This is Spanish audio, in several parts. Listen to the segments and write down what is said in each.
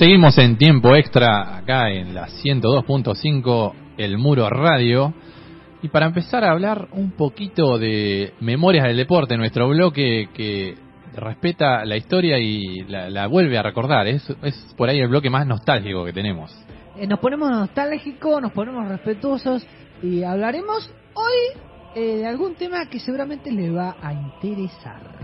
Seguimos en tiempo extra acá en la 102.5 El Muro Radio. Y para empezar a hablar un poquito de Memorias del Deporte, nuestro bloque que respeta la historia y la, vuelve a recordar. Es, es por ahí el bloque más nostálgico que tenemos. Eh, nos ponemos nostálgicos, nos ponemos respetuosos y hablaremos hoy eh, de algún tema que seguramente le va a interesar.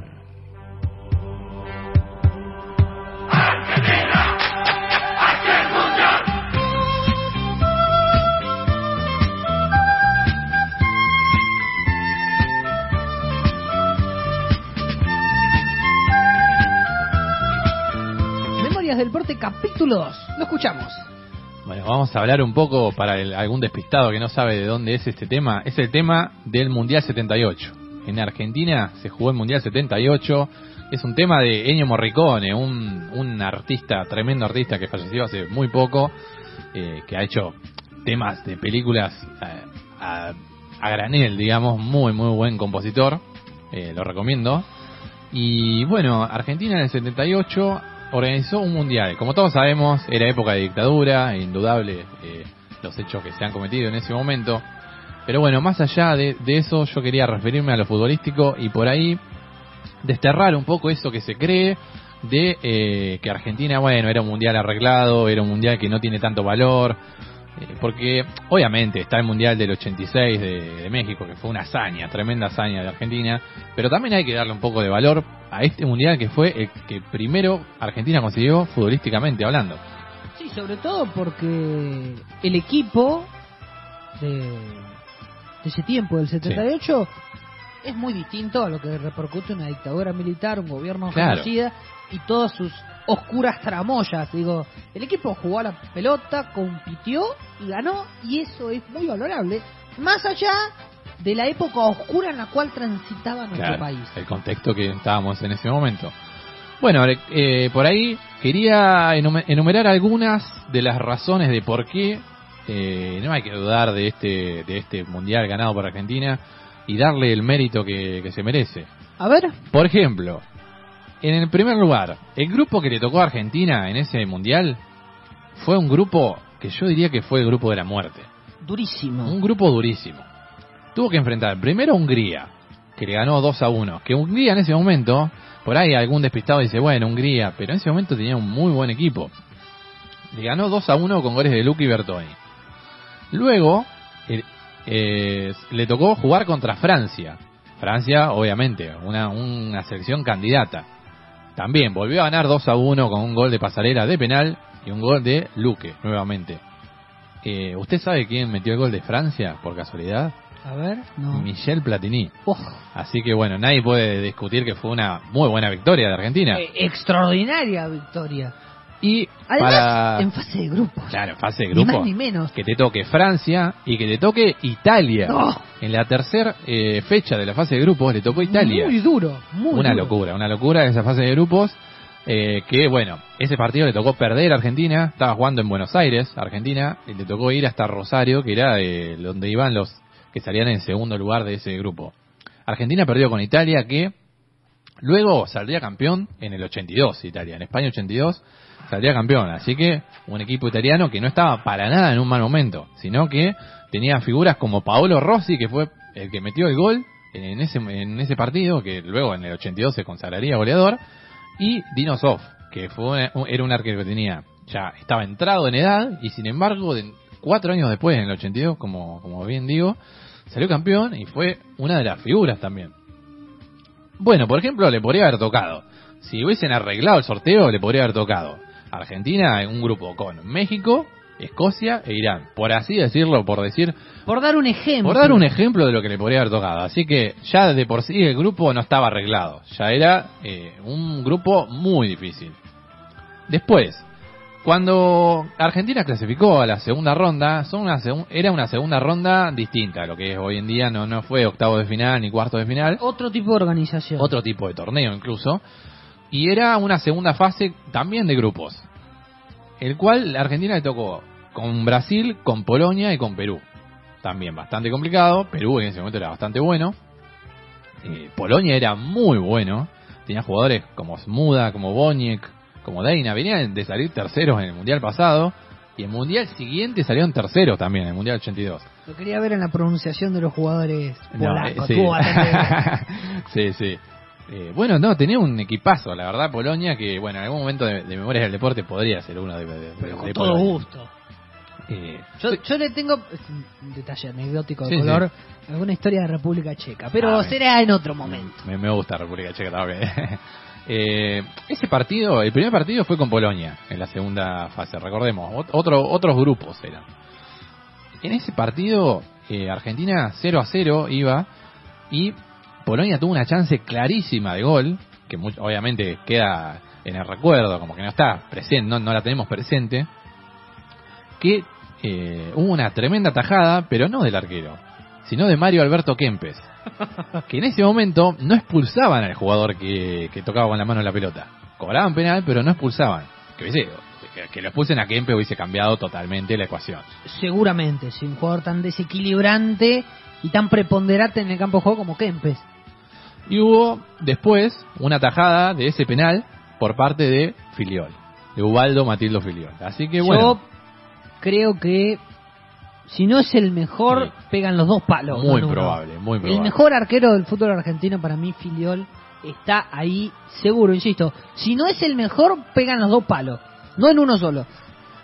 Memorias del Porte capítulo 2. Lo escuchamos. Bueno, vamos a hablar un poco para algún despistado que no sabe de dónde es este tema. Es el tema del Mundial 78. En Argentina se jugó el Mundial 78 es un tema de Ennio Morricone, un, un artista, tremendo artista que falleció hace muy poco, eh, que ha hecho temas de películas eh, a, granel, digamos, muy, muy buen compositor, eh, lo recomiendo. Y bueno, Argentina en el 78 organizó un mundial. Como todos sabemos, era época de dictadura, indudable los hechos que se han cometido en ese momento. Pero bueno, más allá de, de, eso, yo quería referirme a lo futbolístico y por ahí desterrar un poco eso que se cree de eh, que Argentina, bueno, era un mundial arreglado, era un mundial que no tiene tanto valor, eh, porque obviamente está el mundial del 86 de, México, que fue una hazaña, tremenda hazaña de Argentina, pero también hay que darle un poco de valor a este mundial que fue el que primero Argentina consiguió futbolísticamente hablando. Sí, sobre todo porque el equipo de, ese tiempo, del 78, es muy distinto a lo que repercute una dictadura militar, un gobierno genocida y todas sus oscuras tramoyas. Digo, el equipo jugó a la pelota, compitió y ganó, y eso es muy valorable, más allá de la época oscura en la cual transitaba nuestro país. El contexto que estábamos en ese momento. Bueno, eh, por ahí quería enumerar algunas de las razones de por qué eh, no hay que dudar de este, de este mundial ganado por Argentina y darle el mérito que, se merece. A ver. Por ejemplo, en el primer lugar, el grupo que le tocó a Argentina en ese mundial fue un grupo que yo diría que fue el grupo de la muerte. Durísimo. Un grupo durísimo. Tuvo que enfrentar primero Hungría, que le ganó 2 a 1. Que Hungría en ese momento, por ahí algún despistado dice, bueno, Hungría, pero en ese momento tenía un muy buen equipo. Le ganó 2 a 1 con goles de Luque y Bertoni. Luego, eh, le tocó jugar contra Francia. Francia, obviamente, una, una selección candidata. También volvió a ganar 2 a 1 con un gol de pasarela de penal y un gol de Luque, nuevamente. Eh, ¿Usted sabe quién metió el gol de Francia, por casualidad? A ver, Michel Platini. Así que bueno, nadie puede discutir que fue una muy buena victoria de Argentina. Eh, extraordinaria victoria. Y Además, en fase de grupo. Claro, en fase de grupo. Ni más ni menos. Que te toque Francia y que te toque Italia. En la tercera eh, fecha de la fase de grupos le tocó Italia. Muy duro, muy Una locura, una locura esa fase de grupos. Eh, que bueno, ese partido le tocó perder a Argentina. Estaba jugando en Buenos Aires, Argentina. Y le tocó ir hasta Rosario, que era eh, donde iban los que salían en segundo lugar de ese grupo. Argentina perdió con Italia, que luego saldría campeón en el 82, Italia. En España 82 saldría campeón. Así que un equipo italiano que no estaba para nada en un mal momento, sino que tenía figuras como Paolo Rossi, que fue el que metió el gol en ese, en ese partido, que luego en el 82 se consagraría goleador, y Dino Sof, que fue era un arquero que tenía ya estaba entrado en edad y sin embargo cuatro años después en el 82 como como bien digo salió campeón y fue una de las figuras también bueno por ejemplo le podría haber tocado si hubiesen arreglado el sorteo le podría haber tocado Argentina en un grupo con México, Escocia e Irán. Por así decirlo, por decir. Por dar un ejemplo. Por dar un ejemplo de lo que le podría haber tocado. Así que ya de por sí el grupo no estaba arreglado. Ya era eh, un grupo muy difícil. Después, cuando Argentina clasificó a la segunda ronda, son una era una segunda ronda distinta a lo que es hoy en día. No, no fue octavo de final ni cuarto de final. Otro tipo de organización. Otro tipo de torneo incluso. Y era una segunda fase también de grupos, el cual la Argentina le tocó con Brasil, con Polonia y con Perú. También bastante complicado, Perú en ese momento era bastante bueno, eh, Polonia era muy bueno, tenía jugadores como Smuda, como Boniek, como Deina. Venían de salir terceros en el Mundial pasado y el Mundial siguiente salieron terceros también, en el Mundial 82. Lo quería ver en la pronunciación de los jugadores No, polacos. eh, sí. Sí, sí. Eh, bueno, no, tenía un equipazo, la verdad, Polonia, que bueno, en algún momento de, de Memorias del Deporte podría ser uno de, de- pero con de todo Polonia. gusto. Eh, Yo, yo le tengo un detalle anecdótico de Sí, color, alguna historia de República Checa, pero Ah, será en otro momento. Me, me gusta República Checa también. Eh, ese partido, el primer partido fue con Polonia en la segunda fase, recordemos, ot- otro, otros grupos eran. En ese partido, eh, Argentina 0 a 0 iba y Polonia tuvo una chance clarísima de gol, que obviamente queda en el recuerdo, como que no está presente, no, no la tenemos presente, que eh, hubo una tremenda tajada, pero no del arquero, sino de Mario Alberto Kempes que en ese momento no expulsaban al jugador que, que tocaba con la mano la pelota. Cobraban penal, pero no expulsaban. Que, hubiese- que, lo expulsen a Kempe hubiese cambiado totalmente la ecuación. Seguramente, si un jugador tan desequilibrante y tan preponderante en el campo de juego como Kempes. Y hubo después una tajada de ese penal por parte de Filiol, de Ubaldo Matildo Filiol. Así que bueno, Yo creo que si no es el mejor, Sí. pegan los dos palos. muy probable, muy El probable. mejor arquero del fútbol argentino para mí, Filiol, está ahí seguro, insisto. Si no es el mejor, pegan los dos palos, no en uno solo.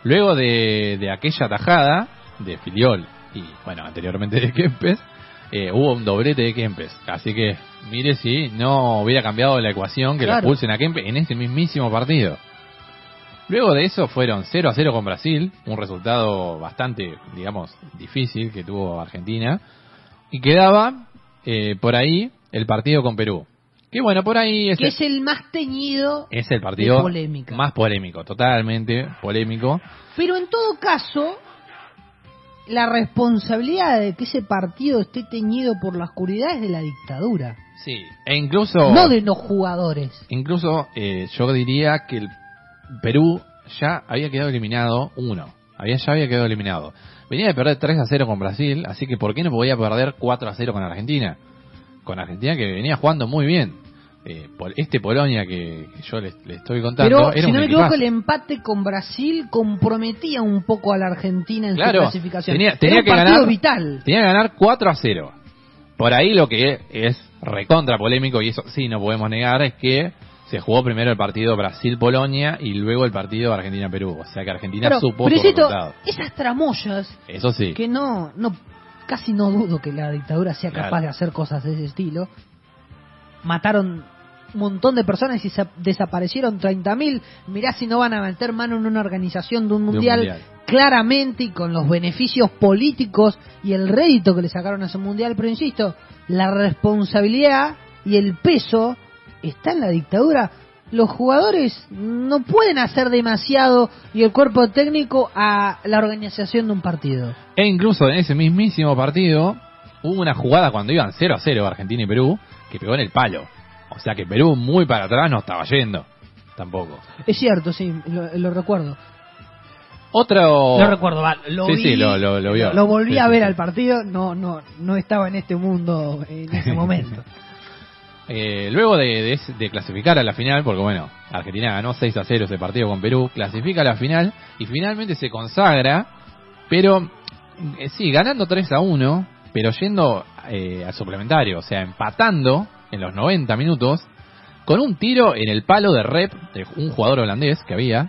Luego de, de aquella tajada de Filiol y, bueno, anteriormente de Kempes, eh, hubo un doblete de Kempes. Así que, mire si no hubiera cambiado la ecuación que lo Claro. expulsen a Kempes en ese mismísimo partido. Luego de eso fueron 0 a 0 con Brasil, un resultado bastante, digamos, difícil que tuvo Argentina. Y quedaba eh, por ahí el partido con Perú. Que bueno, por ahí es, Que es el más teñido, es el partido polémica. más polémico, totalmente polémico. pero en todo caso, la responsabilidad de que ese partido esté teñido por la oscuridad es de la dictadura, Sí, e incluso... no de los jugadores. Incluso eh, yo diría que el Perú ya había quedado eliminado uno. Había, ya había quedado eliminado. Venía de perder 3 a 0 con Brasil, así que ¿por qué no podía perder 4 a 0 con Argentina? Con Argentina que venía jugando muy bien. Eh, este Polonia que, que yo le, le estoy contando Pero, era si no me equivoco, el empate con Brasil comprometía un poco a la Argentina en Claro, su clasificación. tenía- Era tenía un que ganar- vital. Tenía que ganar 4 a 0. Por ahí lo que es recontra polémico, y eso sí no podemos negar, es que se jugó primero el partido Brasil-Polonia y luego el partido Argentina-Perú. O sea que Argentina Pero, supo pero resultado. esas tramoyas Eso sí. que no, no, casi no dudo que la dictadura sea capaz Claro. de hacer cosas de ese estilo. Mataron un montón de personas y sa- desaparecieron 30.000. Mirá si no van a meter mano en una organización de un De un mundial, mundial. claramente y con los beneficios políticos y el rédito que le sacaron a ese mundial. Pero insisto, la responsabilidad y el peso está en la dictadura. Los jugadores no pueden hacer demasiado y el cuerpo técnico a la organización de un partido. E incluso en ese mismísimo partido hubo una jugada cuando iban 0 a 0 Argentina y Perú que pegó en el palo. O sea que Perú muy para atrás no estaba yendo. Tampoco. Es cierto, sí, lo, lo recuerdo. Otro... Lo recuerdo, va, lo Sí, vi, sí, lo- lo- lo vio. lo volví Sí, a ver sí. al partido, no, no, no estaba en este mundo en ese momento. Eh, luego de, de clasificar a la final, porque bueno, Argentina ganó 6 a 0 ese partido con Perú, clasifica a la final y finalmente se consagra, pero eh, sí, ganando 3 a 1, pero yendo eh, al suplementario, o sea, empatando en los 90 minutos, con un tiro en el palo de rep de un jugador holandés que había.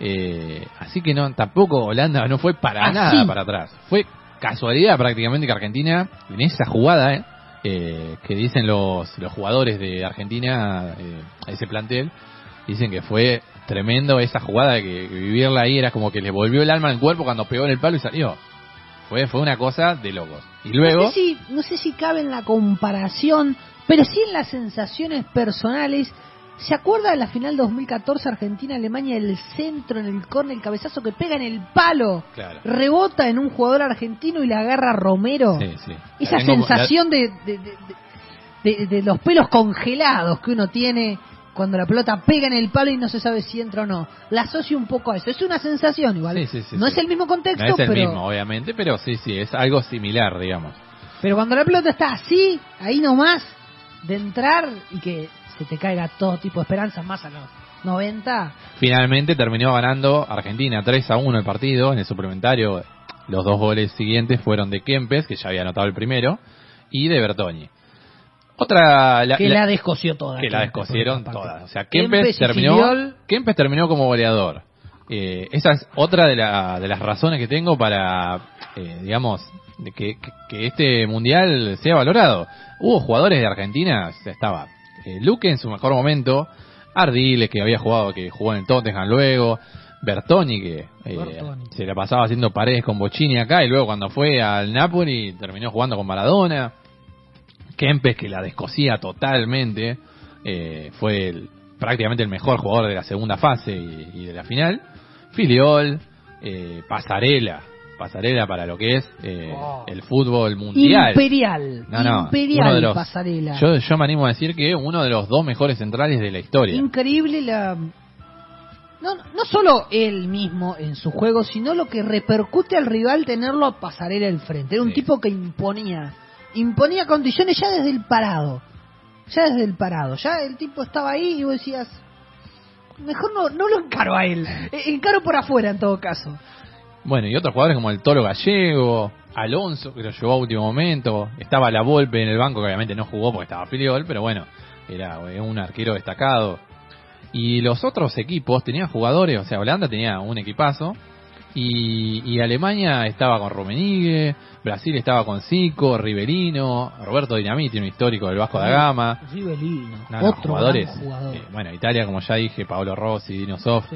eh, así que no, tampoco Holanda no fue para Ah, nada para atrás. Fue casualidad prácticamente que Argentina, en esa jugada, eh, eh, que dicen los, los jugadores de Argentina, eh, ese plantel, dicen que fue tremendo esa jugada, que, que vivirla ahí era como que le volvió el alma al cuerpo cuando pegó en el palo y salió. Fue, fue una cosa de locos. Y luego... No sé, si, no sé si cabe en la comparación, pero sí en las sensaciones personales. ¿Se acuerda de la final 2014 Argentina-Alemania, el centro en el córner, el cabezazo que pega en el palo? Claro. Rebota en un jugador argentino y la agarra Romero. Sí, sí. Esa La sensación de, de, de- de- de- de los pelos congelados que uno tiene cuando la pelota pega en el palo y no se sabe si entra o no. La asocio un poco a eso. Es una sensación igual. Sí, sí, sí, no es el mismo No contexto, es el pero, mismo, obviamente, pero sí, sí, es algo similar, digamos. pero cuando la pelota está así, ahí nomás, de entrar y que se te caiga todo tipo de esperanzas, más a los 90. Finalmente terminó ganando Argentina 3 a 1 el partido en el suplementario. Los dos goles siguientes fueron de Kempes, que ya había anotado el primero, y de Bertoni. Otra que la, descoció toda. Que la descosieron todas. O sea, Kempes, terminó, Kempes terminó como goleador. Eh, esa es otra de, la, de las razones que tengo para, eh, digamos, de que, que, este mundial sea valorado. Hubo jugadores de Argentina, estaba eh, Luque en su mejor momento, Ardiles que había jugado, que jugó en el Tottenham luego, Bertoni que eh, se la pasaba haciendo paredes con Bocini acá y luego cuando fue al Napoli terminó jugando con Maradona. Kempes que la descosía totalmente, eh, fue prácticamente el mejor jugador de la segunda fase y, de la final. Filiol, eh, Pasarela, pasarela para lo que es eh, el fútbol mundial. Imperial. imperial pasarela. Yo, yo me animo a decir que uno de los dos mejores centrales de la historia. Increíble la... No, no solo él mismo en su juego, sino lo que repercute al rival tenerlo a pasarela al frente. Era un tipo que imponía, imponía condiciones ya desde el parado. Ya desde el parado. Ya el tipo estaba ahí y vos decías, mejor no, no lo encaro a él. E, encaro por afuera en todo caso. Bueno, y otros jugadores como el Toro Gallego, Alonso, que lo llevó a último momento, estaba La Volpe en el banco, que obviamente no jugó porque estaba filiol, pero bueno, era un arquero destacado. Y los otros equipos tenían jugadores, o sea, Holanda tenía un equipazo, y, Alemania estaba con Rumenigue, Brasil estaba con Zico, Riverino, Roberto Dinamiti, un histórico del Vasco da Gama. Riverino, otro jugadores. Eh, bueno, Italia, como ya dije, Paolo Rossi, Dino Sof.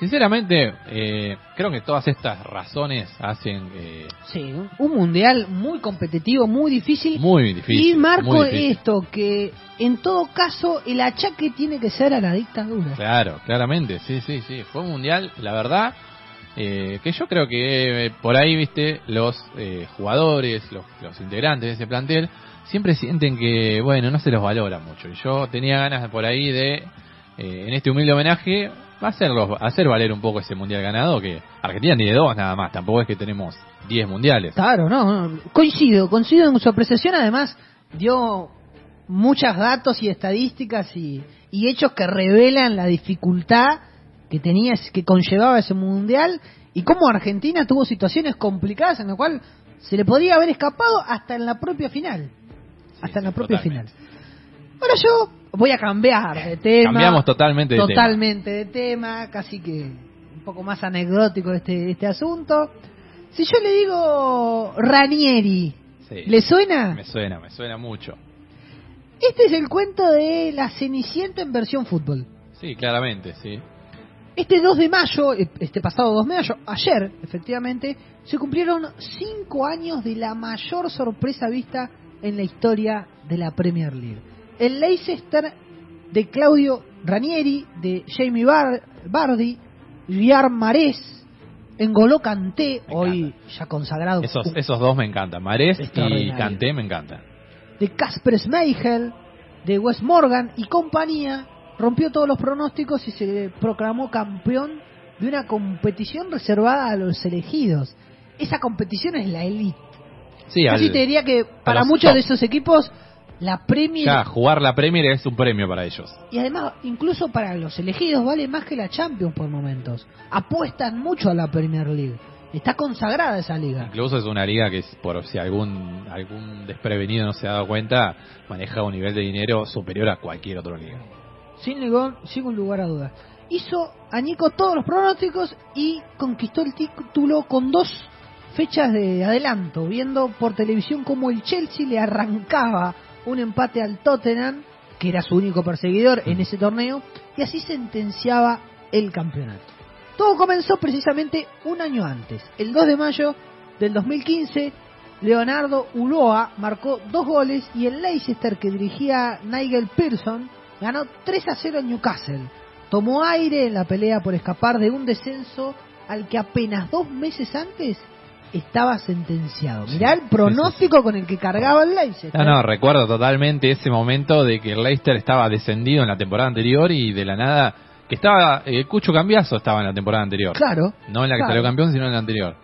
Sinceramente, eh, creo que todas estas razones hacen... Eh, sí, un mundial muy competitivo, muy difícil. Muy difícil. Y marco esto, que en todo caso el achaque tiene que ser a la dictadura. Claro, claramente, sí, sí, sí. Fue un mundial, la verdad, eh, que yo creo que eh, por ahí, viste, los eh, jugadores, los, los integrantes de ese plantel, siempre sienten que, bueno, no se los valora mucho. Y yo tenía ganas por ahí de, en este humilde homenaje, va a hacerlo, hacer valer un poco ese mundial ganado, que Argentina tiene dos nada más, tampoco es que tenemos 10 mundiales. Claro, no, coincido, coincido en su apreciación, además dio muchos datos y estadísticas y, y hechos que revelan la dificultad que tenía, que conllevaba ese mundial y cómo Argentina tuvo situaciones complicadas en las cual se le podría haber escapado hasta en la propia final. hasta en la propia final. Ahora yo voy a cambiar de tema. Cambiamos totalmente de totalmente de tema, casi que un poco más anecdótico este, este asunto. Si yo le digo Ranieri, ¿le suena? Me suena, me suena mucho. Este es el cuento de la Cenicienta en versión fútbol. Sí, claramente, sí. Este 2 de mayo, eh, este pasado 2 de mayo, ayer, efectivamente, se cumplieron 5 años de la mayor sorpresa vista en la historia de la Premier League el Leicester de Claudio Ranieri, de Jamie Bardi, Guillermo Marés, Engoló Canté, hoy ya consagrado. Esos, esos dos me encantan, Marés y Canté me encantan. De Casper Schmeichel, de Wes Morgan y compañía, rompió todos los pronósticos y se proclamó campeón de una competición reservada a los elegidos. Esa competición es la elite. Sí, Así te diría que para muchos de esos equipos la Premier. Ya, jugar la Premier es un premio para ellos. Y además, incluso para los elegidos, vale más que la Champions por momentos. Apuestan mucho a la Premier League. Está consagrada esa liga. Incluso es una liga que, por si algún algún desprevenido no se ha dado cuenta, maneja un nivel de dinero superior a cualquier otra liga. Sin, sin lugar a dudas. Hizo añico todos los pronósticos y conquistó el título con dos fechas de adelanto, viendo por televisión cómo el Chelsea le arrancaba un empate al Tottenham, que era su único perseguidor en ese torneo, y así sentenciaba el campeonato. Todo comenzó precisamente un año antes, el 2 de mayo del 2015. Leonardo Uloa marcó dos goles y el Leicester que dirigía Nigel Pearson ganó 3 a 0 en Newcastle. Tomó aire en la pelea por escapar de un descenso al que apenas dos meses antes estaba sentenciado. Mirá el pronóstico con el que cargaba el Leicester. No, no, recuerdo totalmente ese momento de que el Leicester estaba descendido en la temporada anterior y de la nada que estaba el eh, Cucho Cambiazo estaba en la temporada anterior. Claro. No en la que salió campeón, sino en la anterior.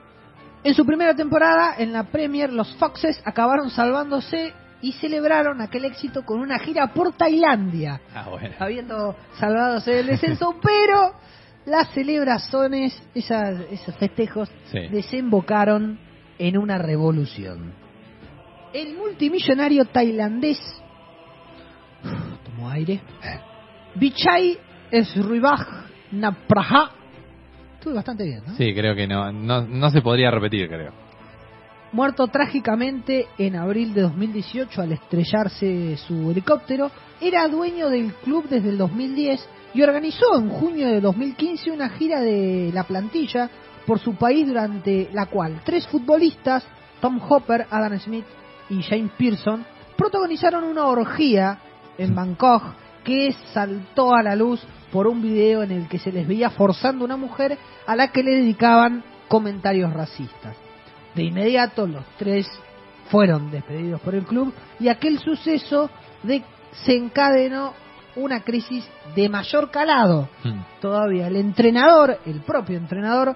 En su primera temporada en la Premier, los Foxes acabaron salvándose y celebraron aquel éxito con una gira por Tailandia, Ah, bueno. habiendo salvado el descenso, pero las celebraciones, esas, esos festejos, Sí. desembocaron en una revolución. El multimillonario tailandés, tomo aire, Vichai Srivaj Napraha, estuve bastante bien, ¿no? Sí, creo que no, no, no se podría repetir, creo. Muerto trágicamente en abril de 2018 al estrellarse su helicóptero, era dueño del club desde el 2010 y organizó en junio de 2015 una gira de la plantilla por su país durante la cual tres futbolistas, Tom Hopper, Adam Smith y James Pearson, protagonizaron una orgía en Bangkok que saltó a la luz por un video en el que se les veía forzando a una mujer a la que le dedicaban comentarios racistas. De inmediato los tres fueron despedidos por el club y aquel suceso desencadenó una crisis de mayor calado. Hmm. Todavía el entrenador, el propio entrenador,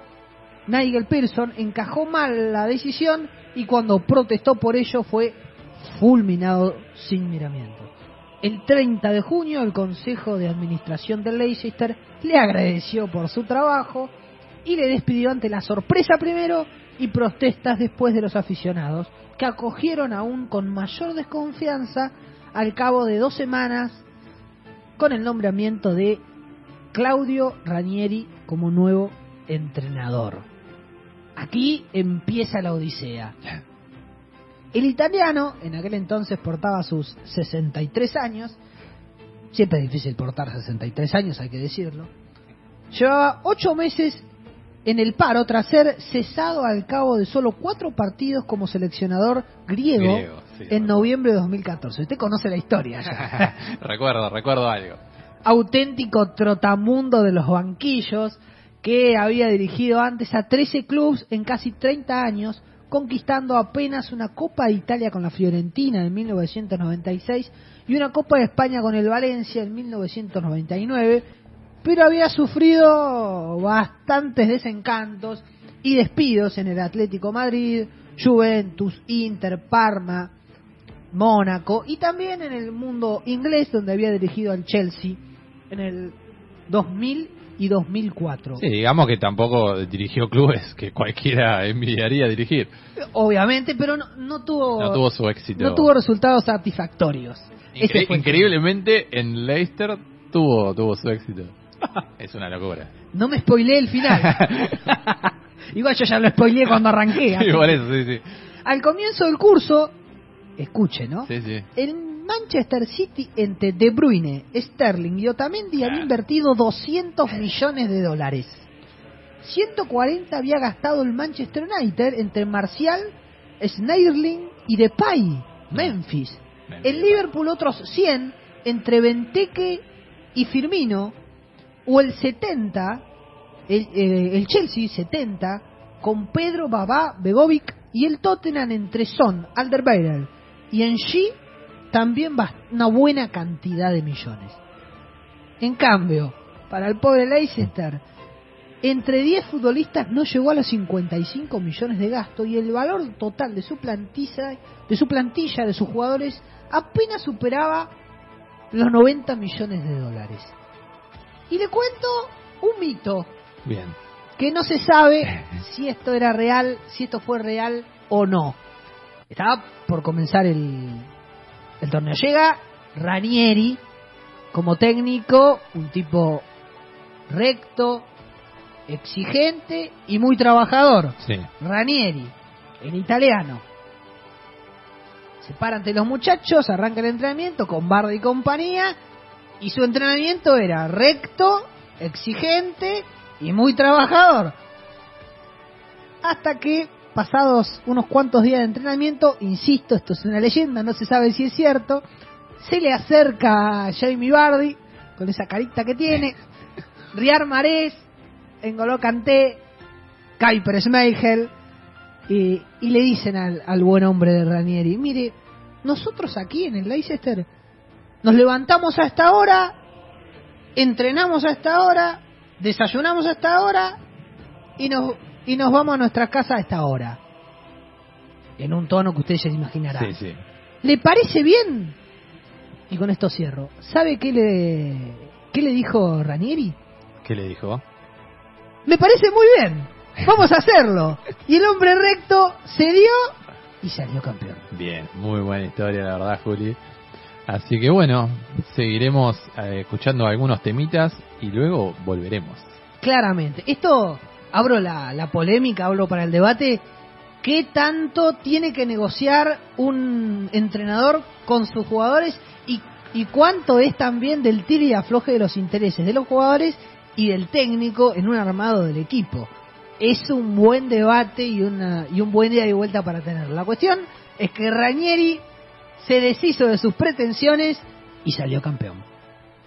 Nigel Pearson, encajó mal la decisión y cuando protestó por ello fue fulminado sin miramiento. El 30 de junio el Consejo de Administración del Leicester le agradeció por su trabajo y le despidió ante la sorpresa primero y protestas después de los aficionados, que acogieron aún con mayor desconfianza al cabo de dos semanas con el nombramiento de Claudio Ranieri como nuevo entrenador. Aquí empieza la odisea. El italiano, en aquel entonces portaba sus 63 años, siempre es difícil portar 63 años, hay que decirlo, llevaba ocho meses en el paro tras ser cesado al cabo de solo cuatro partidos como seleccionador griego, Griego, sí, en noviembre de 2014. Usted conoce la historia ya. recuerdo, recuerdo algo. Auténtico trotamundo de los banquillos que había dirigido antes a 13 clubes en casi 30 años, conquistando apenas una Copa de Italia con la Fiorentina en 1996 y una Copa de España con el Valencia en 1999, pero había sufrido bastantes desencantos y despidos en el Atlético Madrid, Juventus, Inter, Parma, Mónaco y también en el mundo inglés donde había dirigido al Chelsea en el 2000 y 2004. Sí, digamos que tampoco dirigió clubes que cualquiera envidiaría dirigir. Obviamente, pero no, no tuvo No tuvo su éxito. no tuvo resultados satisfactorios. Ese fue increíblemente, en Leicester tuvo, tuvo su éxito. es una locura. No me spoileé el final. Igual yo ya lo spoileé cuando arranqué. así Sí, por que- eso, sí, sí. Al comienzo del curso, escuche, ¿no? Sí, sí. En Manchester City, entre De Bruyne, Sterling y Otamendi Ah. invertido 200 millones de dólares. 140 había gastado el Manchester United entre Marcial, Sneijderlin y Depay, Memphis. Memphis. El Liverpool otros 100 entre Benteke y Firmino, o el 70, el, eh, el Chelsea 70, con Pedro Babá, Begovic y el Tottenham entre Son, Alderweireld y en G también bast- una buena cantidad de millones. En cambio, para el pobre Leicester, entre 10 futbolistas no llegó a los 55 millones de gasto y el valor total de su plantilla, de su plantilla, de sus jugadores, apenas superaba los 90 millones de dólares. Y le cuento un mito Bien. que no se sabe si esto era real, si esto fue real o no. Estaba por comenzar el, el torneo. Llega Ranieri como técnico, un tipo recto, exigente y muy trabajador. Sí. Ranieri, en italiano. Se para ante los muchachos, arranca el entrenamiento con Bardi y compañía, y su entrenamiento era recto, exigente y muy trabajador. Hasta que, pasados unos cuantos días de entrenamiento, insisto, esto es una leyenda, no se sabe si es cierto, se le acerca a Jamie Bardi, con esa carita que tiene, Riar Marés, Engoló Kanté, Kuiper Schmeichel, y, y le dicen al, al buen hombre de Ranieri, mire, nosotros aquí en el Leicester nos levantamos a esta hora, entrenamos a esta hora, desayunamos a esta hora y nos, y nos vamos a nuestra casa a esta hora. En un tono que usted ya se imaginará. Sí, sí. ¿Le parece bien? Y con esto cierro. ¿Sabe qué le, qué le dijo Ranieri? ¿Qué le dijo? Me parece muy bien. Vamos a hacerlo. Y el hombre recto se dio y salió campeón. Bien, muy buena historia, la verdad, Juli. Así que bueno, seguiremos eh, escuchando algunos temitas y luego volveremos. Claramente. Esto, abro la, la polémica, hablo para el debate. ¿Qué tanto tiene que negociar un entrenador con sus jugadores y, y cuánto es también del tiro y afloje de los intereses de los jugadores y del técnico en un armado del equipo? Es un buen debate y, una, y un buen día de vuelta para tenerlo. La cuestión es que Ranieri se deshizo de sus pretensiones y salió campeón.